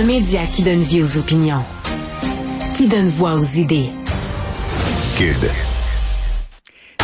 Un média qui donne vie aux opinions, qui donne voix aux idées.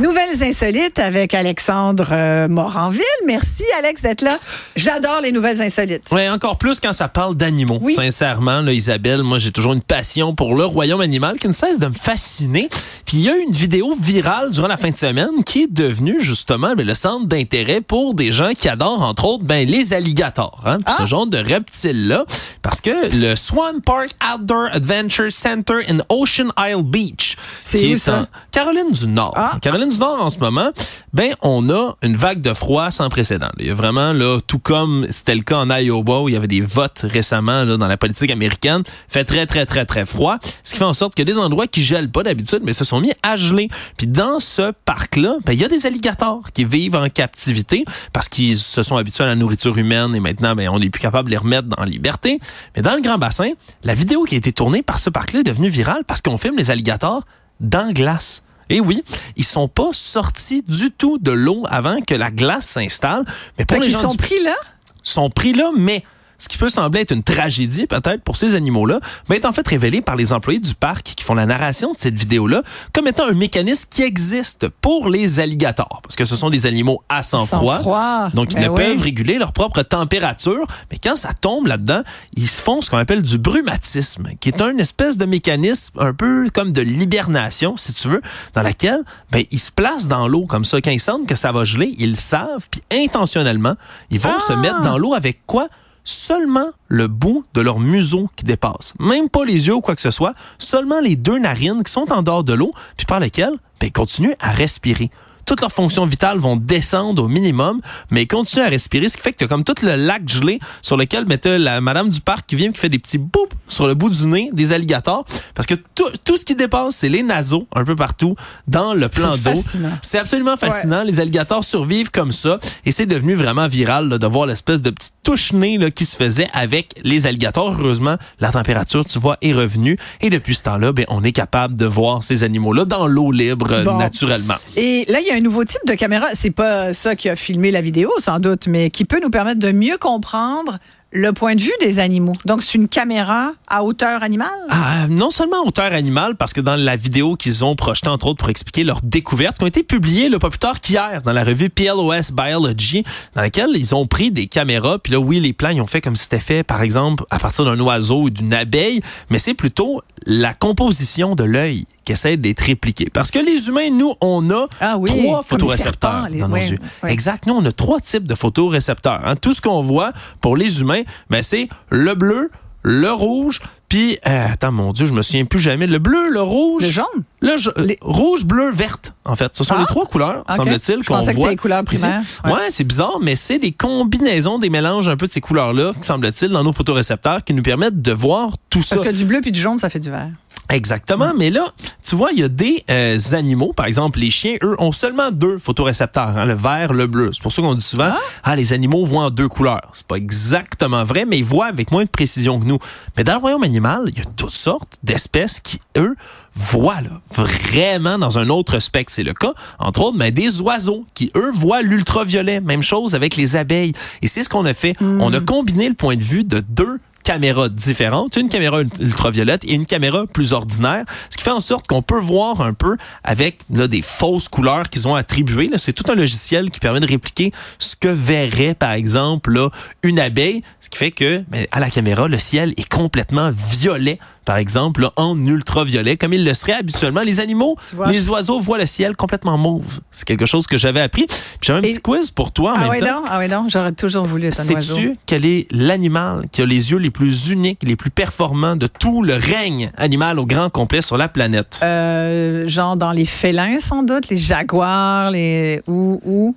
Nouvelles insolites avec Alexandre euh, Moranville. Merci, Alex, d'être là. J'adore les nouvelles insolites. Oui, encore plus quand ça parle d'animaux. Oui. Sincèrement, là, Isabelle, moi, j'ai toujours une passion pour le royaume animal qui ne cesse de me fasciner. Puis il y a eu une vidéo virale durant la fin de semaine qui est devenue justement ben, le centre d'intérêt pour des gens qui adorent, entre autres, ben, les alligators. Hein, Ah. Ce genre de reptiles-là. Parce que le Swan Park Outdoor Adventure Center in Ocean Isle Beach, C'est qui où, est ça? en Caroline du Nord. Ah. Caroline du en ce moment, ben, on a une vague de froid sans précédent. Il y a vraiment, là, tout comme c'était le cas en Iowa, où il y avait des votes récemment, là, dans la politique américaine, fait très, très, très, très froid. Ce qui fait en sorte que des endroits qui gèlent pas d'habitude, mais se sont mis à geler. Puis dans ce parc-là, ben, il y a des alligators qui vivent en captivité parce qu'ils se sont habitués à la nourriture humaine et maintenant, ben, on n'est plus capable de les remettre la liberté. Mais dans le Grand Bassin, la vidéo qui a été tournée par ce parc-là est devenue virale parce qu'on filme les alligators dans la glace. Et oui, ils sont pas sortis du tout de l'eau avant que la glace s'installe. Mais pour Fait les gens sont du- pris là? sont pris là, mais ce qui peut sembler être une tragédie peut-être pour ces animaux-là, ben, est en fait révélé par les employés du parc qui font la narration de cette vidéo-là comme étant un mécanisme qui existe pour les alligators. Parce que ce sont des animaux à sang froid. Sang-froid. Donc, ils Ben ne oui. peuvent réguler leur propre température. Mais quand ça tombe là-dedans, ils se font ce qu'on appelle du brumatisme, qui est un espèce de mécanisme un peu comme de l'hibernation, si tu veux, dans laquelle ben, ils se placent dans l'eau comme ça. Quand ils sentent que ça va geler, ils le savent, puis intentionnellement, ils vont Ah! se mettre dans l'eau avec quoi? Seulement le bout de leur museau qui dépasse. Même pas les yeux ou quoi que ce soit, seulement les deux narines qui sont en dehors de l'eau, puis par lesquelles ben, ils continuent à respirer toutes leurs fonctions vitales vont descendre au minimum, mais continuent à respirer, ce qui fait que tu as comme tout le lac gelé sur lequel t'as la madame du parc qui vient qui fait des petits boups sur le bout du nez des alligators, parce que tout, tout ce qui dépasse, c'est les naseaux un peu partout dans le plan d'eau. C'est absolument fascinant. Les alligators survivent comme ça, et c'est devenu vraiment viral là, de voir l'espèce de petit touche-nez qui se faisait avec les alligators. Heureusement, la température, tu vois, est revenue, et depuis ce temps-là, ben, on est capable de voir ces animaux-là dans l'eau libre Bon. naturellement. Et là, il y a un nouveau type de caméra. C'est pas ça qui a filmé la vidéo, sans doute, mais qui peut nous permettre de mieux comprendre le point de vue des animaux. Donc, c'est une caméra à hauteur animale? Ah, non seulement en hauteur animale, parce que dans la vidéo qu'ils ont projetée, entre autres, pour expliquer leurs découvertes, qui ont été publiées là, pas plus tard qu'hier dans la revue PLOS Biology, dans laquelle ils ont pris des caméras, puis là, oui, les plans, ils ont fait comme si c'était fait, par exemple, à partir d'un oiseau ou d'une abeille, mais c'est plutôt la composition de l'œil qui essaie d'être répliquée. Parce que les humains, nous, on a Ah oui, trois les photorécepteurs serpents, les- dans nos yeux. Exact. Nous, on a trois types de photorécepteurs. hein. Tout ce qu'on voit pour les humains, ben, c'est le bleu, le rouge, puis, euh, attends, mon Dieu, je me souviens plus jamais. Le bleu, le rouge. Le jaune? Le ja- Les- rouge, bleu, verte, en fait. Ce sont Ah! les trois couleurs, semble-t-il, qu'on que voit. c'était les couleurs primaires. Ouais, Ouais. c'est bizarre, mais c'est des combinaisons, des mélanges un peu de ces couleurs-là, semble-t-il, dans nos photorécepteurs, qui nous permettent de voir tout ça. Parce que du bleu puis du jaune, ça fait du vert. Exactement, mais là, tu vois, il y a des euh, animaux, par exemple, les chiens, eux, ont seulement deux photorécepteurs, hein, le vert, le bleu. C'est pour ça qu'on dit souvent, ah. les animaux voient en deux couleurs. C'est pas exactement vrai, mais ils voient avec moins de précision que nous. Mais dans le royaume animal, il y a toutes sortes d'espèces qui, eux, voient là, vraiment dans un autre spectre. C'est le cas, entre autres, mais des oiseaux qui, eux, voient l'ultraviolet. Même chose avec les abeilles. Et c'est ce qu'on a fait. On a combiné le point de vue de deux caméras différentes, une caméra ult- ultraviolette et une caméra plus ordinaire, ce qui fait en sorte qu'on peut voir un peu avec là, des fausses couleurs qu'ils ont attribuées. C'est tout un logiciel qui permet de répliquer ce que verrait, par exemple, une abeille, ce qui fait que ben, à la caméra, le ciel est complètement violet, par exemple, là, en ultraviolet, comme il le serait habituellement. Les animaux, les oiseaux voient le ciel complètement mauve. C'est quelque chose que j'avais appris. J'avais un Et- petit quiz pour toi en Ah même oui, temps. non? Ah oui, non? J'aurais toujours voulu être un oiseau. Sais-tu quel est l'animal qui a les yeux les plus uniques, les plus performants de tout le règne animal au grand complet sur la planète? Euh, genre dans les félins, sans doute, les jaguars, les. Ou. ou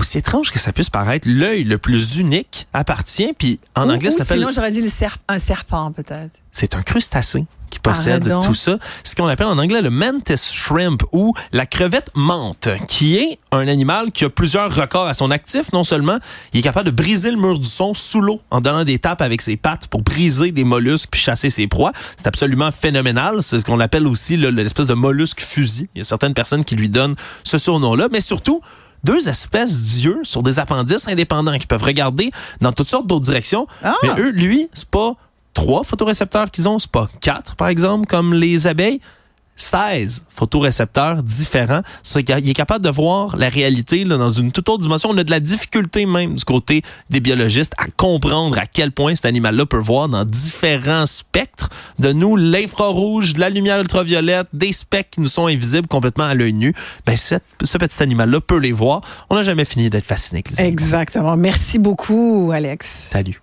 aussi étrange que ça puisse paraître, l'œil le plus unique appartient, puis en Ou- anglais, ça s'appelle sinon, j'aurais dit le serp- un serpent, peut-être. c'est un crustacé qui possède tout ça. Ce qu'on appelle en anglais le mantis shrimp ou la crevette menthe, qui est un animal qui a plusieurs records à son actif. Non seulement il est capable de briser le mur du son sous l'eau en donnant des tapes avec ses pattes pour briser des mollusques puis chasser ses proies. C'est absolument phénoménal. C'est ce qu'on appelle aussi le- l'espèce de mollusque fusil. Il y a certaines personnes qui lui donnent ce surnom-là, mais surtout deux espèces d'yeux sur des appendices indépendants qui peuvent regarder dans toutes sortes d'autres directions. Ah! Mais eux, lui, c'est pas trois photorécepteurs qu'ils ont, c'est pas quatre, par exemple, comme les abeilles. 16 photorécepteurs différents. Qu'il est capable de voir la réalité là, dans une toute autre dimension. On a de la difficulté même du côté des biologistes à comprendre à quel point cet animal-là peut voir dans différents spectres de nous, l'infrarouge, de la lumière ultraviolette, des spectres qui nous sont invisibles complètement à l'œil nu. Ben, cette- ce petit animal-là peut les voir. On n'a jamais fini d'être fasciné avec les animaux. Exactement. Merci beaucoup, Alex. Salut.